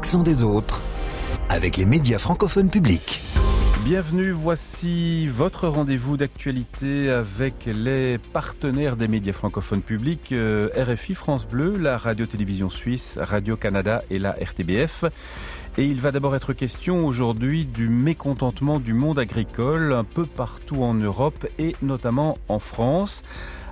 des autres avec les médias francophones publics. Bienvenue, voici votre rendez-vous d'actualité avec les partenaires des médias francophones publics, euh, RFI France Bleu, la radio-télévision suisse, Radio-Canada et la RTBF. Et il va d'abord être question aujourd'hui du mécontentement du monde agricole un peu partout en Europe et notamment en France,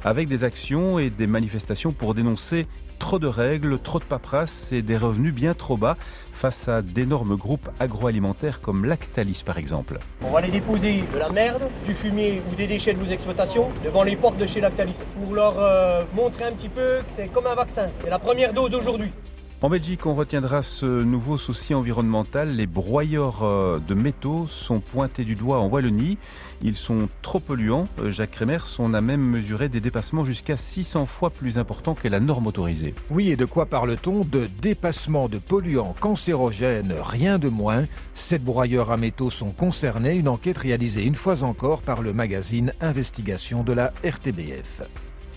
avec des actions et des manifestations pour dénoncer trop de règles, trop de paperasse et des revenus bien trop bas face à d'énormes groupes agroalimentaires comme Lactalis par exemple. On va aller déposer de la merde, du fumier ou des déchets de vos exploitations devant les portes de chez Lactalis pour leur euh, montrer un petit peu que c'est comme un vaccin. C'est la première dose aujourd'hui. En Belgique, on retiendra ce nouveau souci environnemental. Les broyeurs euh, de métaux sont pointés du doigt en Wallonie. Ils sont trop polluants. Euh, Jacques Kremers, on a même mesuré des dépassements jusqu'à 600 fois plus importants que la norme autorisée. Oui, et de quoi parle-t-on? De dépassement de polluants cancérogènes, rien de moins. Sept broyeurs à métaux sont concernés. Une enquête réalisée une fois encore par le magazine Investigation de la RTBF.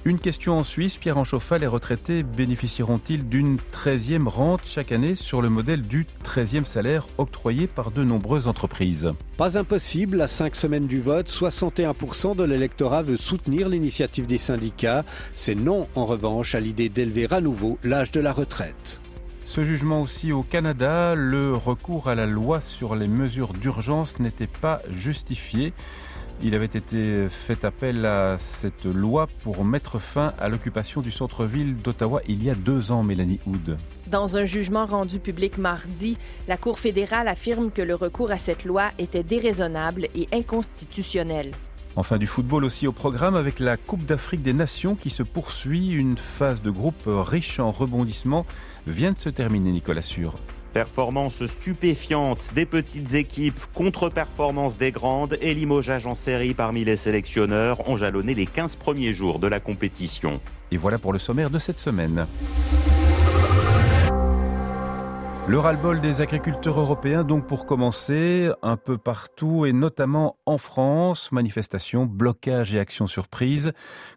Une question en Suisse, Pierre Enchauffat, les retraités bénéficieront-ils d'une 13e rente chaque année sur le modèle du 13e salaire octroyé par de nombreuses entreprises? Pas impossible, à cinq semaines du vote, 61% de l'électorat veut soutenir l'initiative des syndicats. C'est non, en revanche, à l'idée d'élever à nouveau l'âge de la retraite. Ce jugement aussi au Canada, le recours à la loi sur les mesures d'urgence n'était pas justifié. Il avait été fait appel à cette loi pour mettre fin à l'occupation du centre-ville d'Ottawa il y a deux ans, Mélanie Hood. Dans un jugement rendu public mardi, la Cour fédérale affirme que le recours à cette loi était déraisonnable et inconstitutionnel. Enfin du football aussi au programme avec la Coupe d'Afrique des Nations qui se poursuit. Une phase de groupe riche en rebondissements vient de se terminer, Nicolas Sûr. Performance stupéfiante des petites équipes, contre-performance des grandes et limogeage en série parmi les sélectionneurs ont jalonné les 15 premiers jours de la compétition. Et voilà pour le sommaire de cette semaine. Le ras-le-bol des agriculteurs européens, donc pour commencer, un peu partout et notamment en France, manifestations, blocages et actions surprises,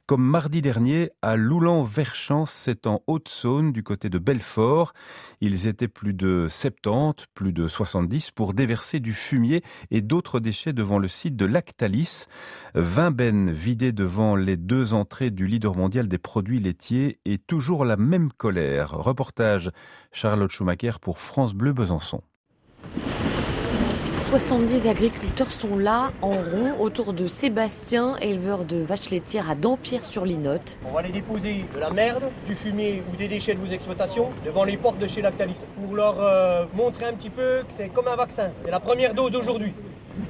comme mardi dernier à Loulan-Verchamp, c'est en Haute-Saône du côté de Belfort. Ils étaient plus de 70, plus de 70 pour déverser du fumier et d'autres déchets devant le site de Lactalis. 20 bennes vidées devant les deux entrées du leader mondial des produits laitiers et toujours la même colère. Reportage Charlotte Schumacher pour France Bleu Besançon. 70 agriculteurs sont là, en rond, autour de Sébastien, éleveur de vaches laitières à Dampierre-sur-Linotte. On va aller déposer de la merde, du fumier ou des déchets de vos exploitations devant les portes de chez Lactalis pour leur euh, montrer un petit peu que c'est comme un vaccin. C'est la première dose aujourd'hui.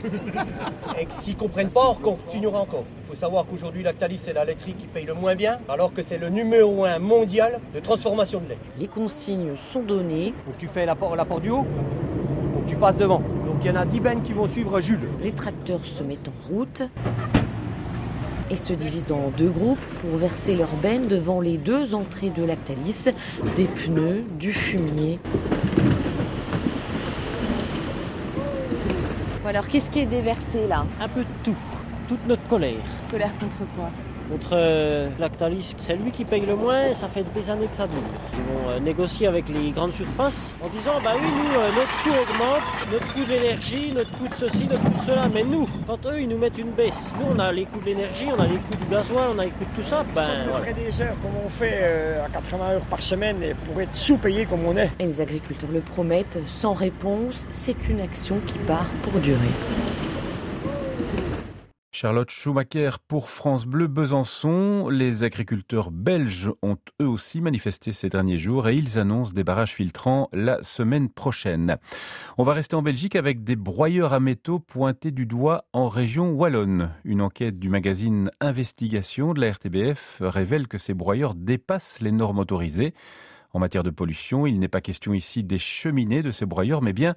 Et que s'ils comprennent pas, on continuera encore. Il faut savoir qu'aujourd'hui, Lactalis, c'est la laiterie qui paye le moins bien, alors que c'est le numéro un mondial de transformation de lait. Les consignes sont données. Donc tu fais la porte, la porte du haut, donc tu passes devant. Donc il y en a 10 bennes qui vont suivre Jules. Les tracteurs se mettent en route et se divisent en deux groupes pour verser leurs bennes devant les deux entrées de Lactalis, des pneus, du fumier. Alors qu'est-ce qui est déversé là? Un peu de tout, toute notre colère. Colère contre quoi? Contre euh, Lactalis. C'est lui qui paye le moins et ça fait des années que ça dure. Ils vont euh, négocier avec les grandes surfaces en disant bah oui, nous, euh, notre coût augmente, notre coût d'énergie, notre coût de ceci, notre coût de cela. Mais nous, quand eux, ils nous mettent une baisse, nous, on a les coûts de l'énergie, on a les coûts du gasoil, on a les coûts de tout ça. Ben, Si on voilà. ferait des heures comme on fait euh, à 80 heures par semaine et pour être sous-payé comme on est. Et les agriculteurs le promettent, sans réponse, c'est une action qui part pour durer. Charlotte Schumacher pour France Bleu Besançon. Les agriculteurs belges ont eux aussi manifesté ces derniers jours et ils annoncent des barrages filtrants la semaine prochaine. On va rester en Belgique avec des broyeurs à métaux pointés du doigt en région wallonne. Une enquête du magazine Investigation de la RTBF révèle que ces broyeurs dépassent les normes autorisées. En matière de pollution, il n'est pas question ici des cheminées de ces broyeurs, mais bien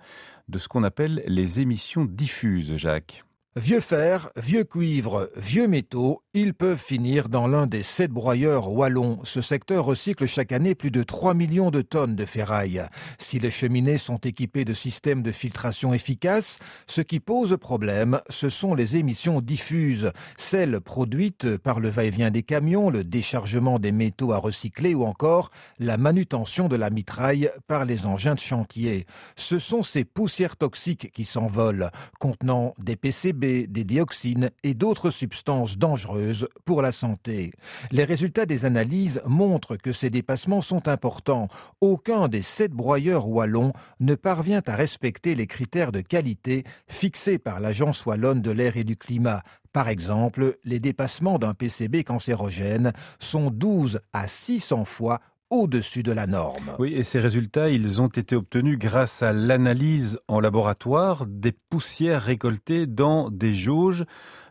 de ce qu'on appelle les émissions diffuses, Jacques. Vieux fer, vieux cuivre, vieux métaux, ils peuvent finir dans l'un des sept broyeurs wallons. Ce secteur recycle chaque année plus de 3 millions de tonnes de ferraille. Si les cheminées sont équipées de systèmes de filtration efficaces, ce qui pose problème, ce sont les émissions diffuses, celles produites par le va-et-vient des camions, le déchargement des métaux à recycler ou encore la manutention de la mitraille par les engins de chantier. Ce sont ces poussières toxiques qui s'envolent, contenant des PCB, des dioxines et d'autres substances dangereuses pour la santé. Les résultats des analyses montrent que ces dépassements sont importants. Aucun des sept broyeurs wallons ne parvient à respecter les critères de qualité fixés par l'Agence wallonne de l'air et du climat. Par exemple, les dépassements d'un PCB cancérogène sont 12 à 600 fois au-dessus de la norme. Oui, et ces résultats, ils ont été obtenus grâce à l'analyse en laboratoire des poussières récoltées dans des jauges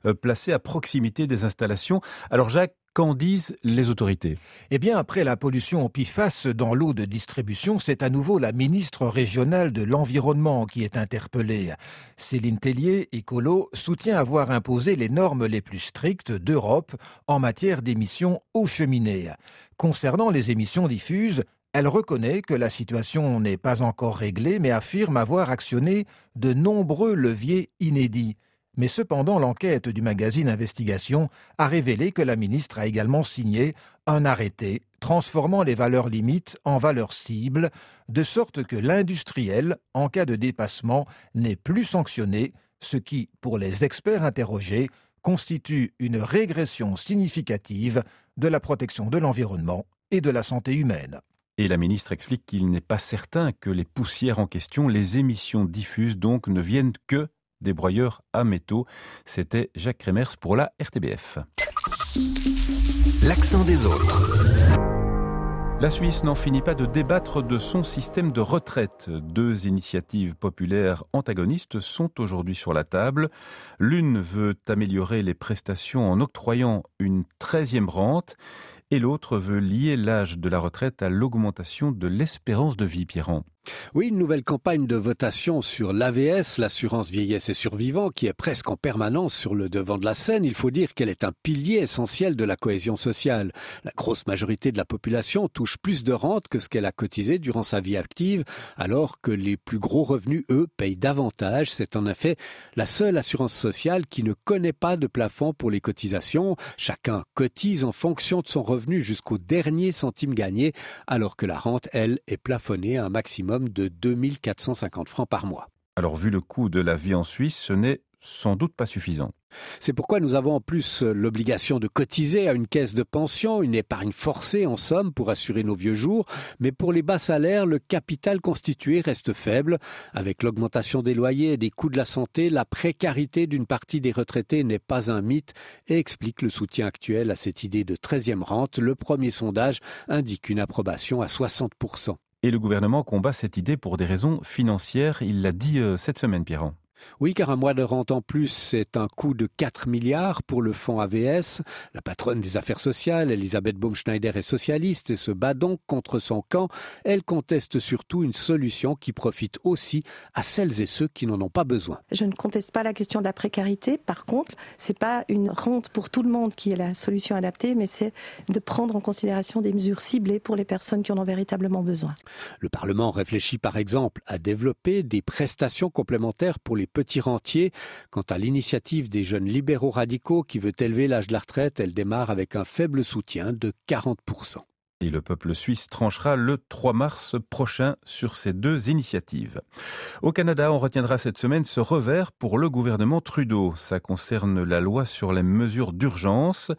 euh, placées à proximité des installations. Alors Jacques, Qu'en disent les autorités Eh bien, après la pollution au PFAS dans l'eau de distribution, c'est à nouveau la ministre régionale de l'Environnement qui est interpellée. Céline Tellier, écolo, soutient avoir imposé les normes les plus strictes d'Europe en matière d'émissions aux cheminées. Concernant les émissions diffuses, elle reconnaît que la situation n'est pas encore réglée, mais affirme avoir actionné de nombreux leviers inédits. Mais cependant, l'enquête du magazine Investigation a révélé que la ministre a également signé un arrêté transformant les valeurs limites en valeurs cibles, de sorte que l'industriel, en cas de dépassement, n'est plus sanctionné, ce qui, pour les experts interrogés, constitue une régression significative de la protection de l'environnement et de la santé humaine. Et la ministre explique qu'il n'est pas certain que les poussières en question, les émissions diffuses donc, ne viennent que des broyeurs à métaux. C'était Jacques Kremers pour la RTBF. L'accent des autres. La Suisse n'en finit pas de débattre de son système de retraite. Deux initiatives populaires antagonistes sont aujourd'hui sur la table. L'une veut améliorer les prestations en octroyant une treizième rente et l'autre veut lier l'âge de la retraite à l'augmentation de l'espérance de vie, Pierrand. Oui, une nouvelle campagne de votation sur l'AVS, l'assurance vieillesse et survivant, qui est presque en permanence sur le devant de la scène. Il faut dire qu'elle est un pilier essentiel de la cohésion sociale. La grosse majorité de la population touche plus de rente que ce qu'elle a cotisé durant sa vie active, alors que les plus gros revenus, eux, payent davantage. C'est en effet la seule assurance sociale qui ne connaît pas de plafond pour les cotisations. Chacun cotise en fonction de son revenu jusqu'au dernier centime gagné, alors que la rente, elle, est plafonnée à un maximum de 2450 francs par mois. Alors vu le coût de la vie en Suisse, ce n'est sans doute pas suffisant. C'est pourquoi nous avons en plus l'obligation de cotiser à une caisse de pension, une épargne forcée en somme pour assurer nos vieux jours, mais pour les bas salaires, le capital constitué reste faible. Avec l'augmentation des loyers et des coûts de la santé, la précarité d'une partie des retraités n'est pas un mythe et explique le soutien actuel à cette idée de 13e rente. Le premier sondage indique une approbation à 60%. Et le gouvernement combat cette idée pour des raisons financières, il l'a dit euh, cette semaine, Pierrand. Oui, car un mois de rente en plus, c'est un coût de 4 milliards pour le fonds AVS. La patronne des affaires sociales, Elisabeth Baumschneider, est socialiste et se bat donc contre son camp. Elle conteste surtout une solution qui profite aussi à celles et ceux qui n'en ont pas besoin. Je ne conteste pas la question de la précarité. Par contre, c'est pas une rente pour tout le monde qui est la solution adaptée, mais c'est de prendre en considération des mesures ciblées pour les personnes qui en ont véritablement besoin. Le Parlement réfléchit par exemple à développer des prestations complémentaires pour les petits rentiers. Quant à l'initiative des jeunes libéraux radicaux qui veut élever l'âge de la retraite, elle démarre avec un faible soutien de 40%. Et le peuple suisse tranchera le 3 mars prochain sur ces deux initiatives. Au Canada, on retiendra cette semaine ce revers pour le gouvernement Trudeau. Ça concerne la loi sur les mesures d'urgence.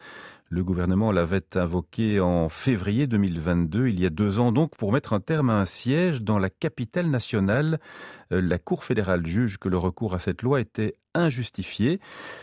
Le gouvernement l'avait invoqué en février 2022, il y a deux ans donc, pour mettre un terme à un siège dans la capitale nationale. Euh, la Cour fédérale juge que le recours à cette loi était injustifié.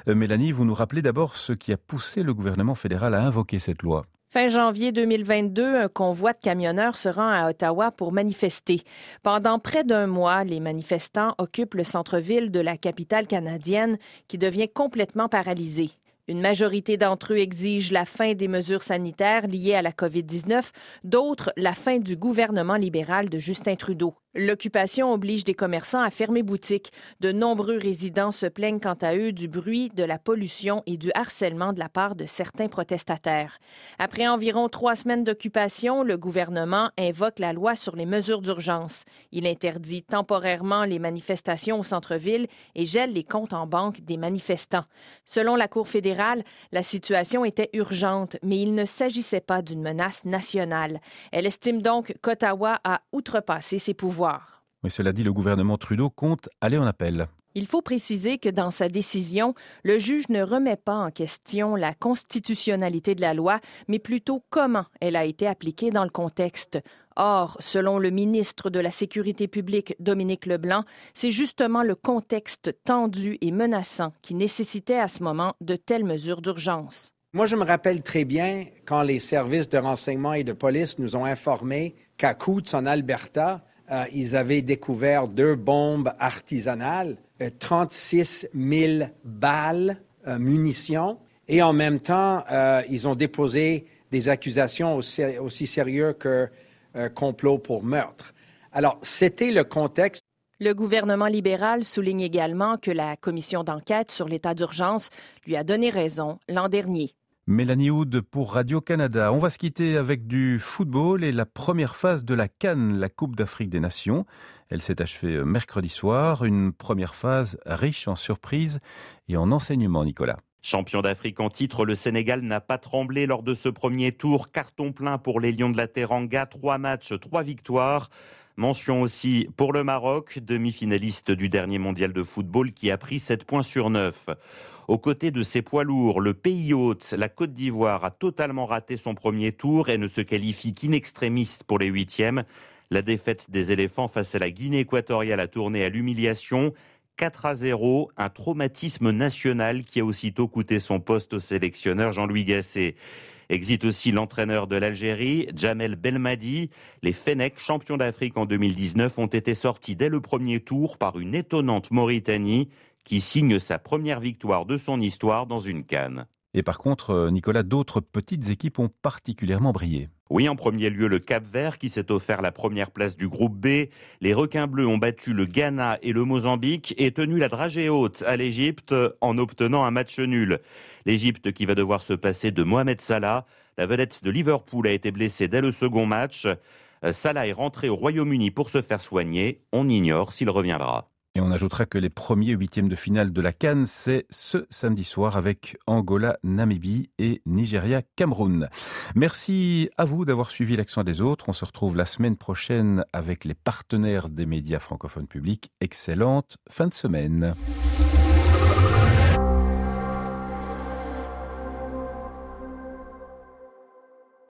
Euh, Mélanie, vous nous rappelez d'abord ce qui a poussé le gouvernement fédéral à invoquer cette loi. Fin janvier 2022, un convoi de camionneurs se rend à Ottawa pour manifester. Pendant près d'un mois, les manifestants occupent le centre-ville de la capitale canadienne qui devient complètement paralysé. Une majorité d'entre eux exigent la fin des mesures sanitaires liées à la COVID-19, d'autres la fin du gouvernement libéral de Justin Trudeau. L'occupation oblige des commerçants à fermer boutique. De nombreux résidents se plaignent quant à eux du bruit, de la pollution et du harcèlement de la part de certains protestataires. Après environ trois semaines d'occupation, le gouvernement invoque la loi sur les mesures d'urgence. Il interdit temporairement les manifestations au centre-ville et gèle les comptes en banque des manifestants. Selon la Cour fédérale, la situation était urgente, mais il ne s'agissait pas d'une menace nationale. Elle estime donc qu'Ottawa a outrepassé ses pouvoirs. Mais cela dit, le gouvernement Trudeau compte aller en appel. Il faut préciser que dans sa décision, le juge ne remet pas en question la constitutionnalité de la loi, mais plutôt comment elle a été appliquée dans le contexte. Or, selon le ministre de la Sécurité publique, Dominique Leblanc, c'est justement le contexte tendu et menaçant qui nécessitait à ce moment de telles mesures d'urgence. Moi, je me rappelle très bien quand les services de renseignement et de police nous ont informés qu'à Coutts, en Alberta, euh, ils avaient découvert deux bombes artisanales, 36 euh, 000 balles, euh, munitions, et en même temps, ils ont déposé des accusations aussi, sérieuses que complot pour meurtre. Alors, c'était le contexte. Le gouvernement libéral souligne également que la commission d'enquête sur l'état d'urgence lui a donné raison l'an dernier. Mélanie Houd pour Radio-Canada. On va se quitter avec du football et la première phase de la Cannes, la Coupe d'Afrique des Nations. Elle s'est achevée euh, mercredi soir. Une première phase riche en surprises et en enseignements, Nicolas. Champion d'Afrique en titre, le Sénégal n'a pas tremblé lors de ce premier tour. Carton plein pour les Lions de la Teranga. Trois matchs, trois victoires. Mention aussi pour le Maroc, demi-finaliste du dernier mondial de football qui a pris 7 points sur 9. Aux côtés de ses poids lourds, le pays hôte, la Côte d'Ivoire, a totalement raté son premier tour et ne se qualifie qu'in extremis pour les huitièmes. La défaite des éléphants face à la Guinée équatoriale a tourné à l'humiliation. 4 à 0, un traumatisme national qui a aussitôt coûté son poste au sélectionneur Jean-Louis Gasset. Exit aussi l'entraîneur de l'Algérie, Jamel Belmadi. Les Fennecs, champions d'Afrique en 2019, ont été sortis dès le premier tour par une étonnante Mauritanie qui signe sa première victoire de son histoire dans une canne. Et par contre, euh, Nicolas, d'autres petites équipes ont particulièrement brillé. Oui, en premier lieu, le Cap Vert qui s'est offert la première place du groupe B. Les requins bleus ont battu le Ghana et le Mozambique et tenu la dragée haute à l'Égypte en obtenant un match nul. L'Égypte qui va devoir se passer de Mohamed Salah. La vedette de Liverpool a été blessée dès le second match. Euh, Salah est rentré au Royaume-Uni pour se faire soigner. On ignore s'il reviendra. Et on ajoutera que les premiers huitièmes de finale de la Cannes, c'est ce samedi soir avec Angola, Namibie et Nigeria-Cameroun. Merci à vous d'avoir suivi l'accent des autres. On se retrouve la semaine prochaine avec les partenaires des médias francophones publics. Excellente fin de semaine.